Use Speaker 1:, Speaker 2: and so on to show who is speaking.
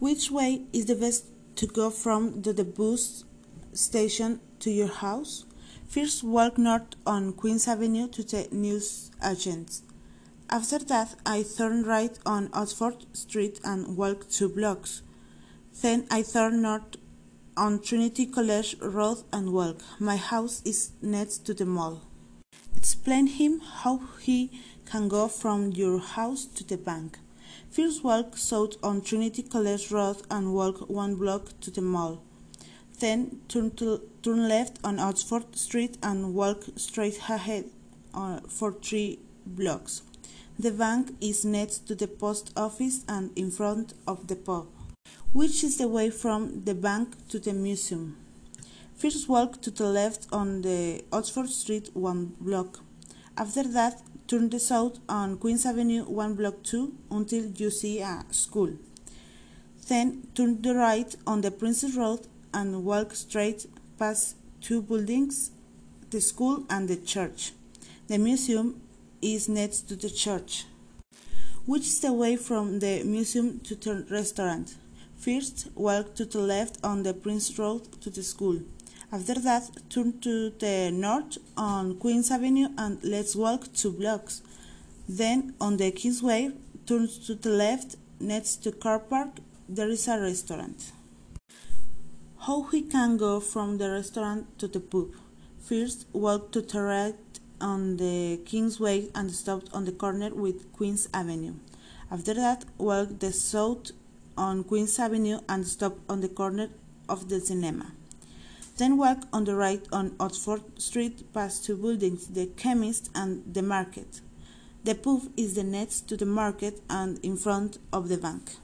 Speaker 1: Which way is the best to go from the, the bus station to your house? First, walk north on Queens Avenue to the news agents. After that, I turn right on Oxford Street and walk two blocks. Then I turn north on Trinity College Road and walk. My house is next to the mall. Explain him how he can go from your house to the bank. First walk south on Trinity College Road and walk one block to the mall. Then turn, to, turn left on Oxford Street and walk straight ahead uh, for three blocks. The bank is next to the post office and in front of the pub. Which is the way from the bank to the museum? First walk to the left on the Oxford Street one block. After that, turn the south on Queens Avenue one block two until you see a school. Then turn the right on the Princess Road and walk straight past two buildings, the school and the church. The museum is next to the church. Which is the way from the museum to the restaurant? First, walk to the left on the Prince Road to the school. After that, turn to the north on Queens Avenue and let's walk two blocks. Then, on the Kingsway, turn to the left next to car park. There is a restaurant. How we can go from the restaurant to the pub? First, walk to the right on the Kingsway and stop on the corner with Queens Avenue. After that, walk the south on Queens Avenue and stop on the corner of the cinema. Then walk on the right on Oxford Street past two buildings, the chemist and the market. The pub is the next to the market and in front of the bank.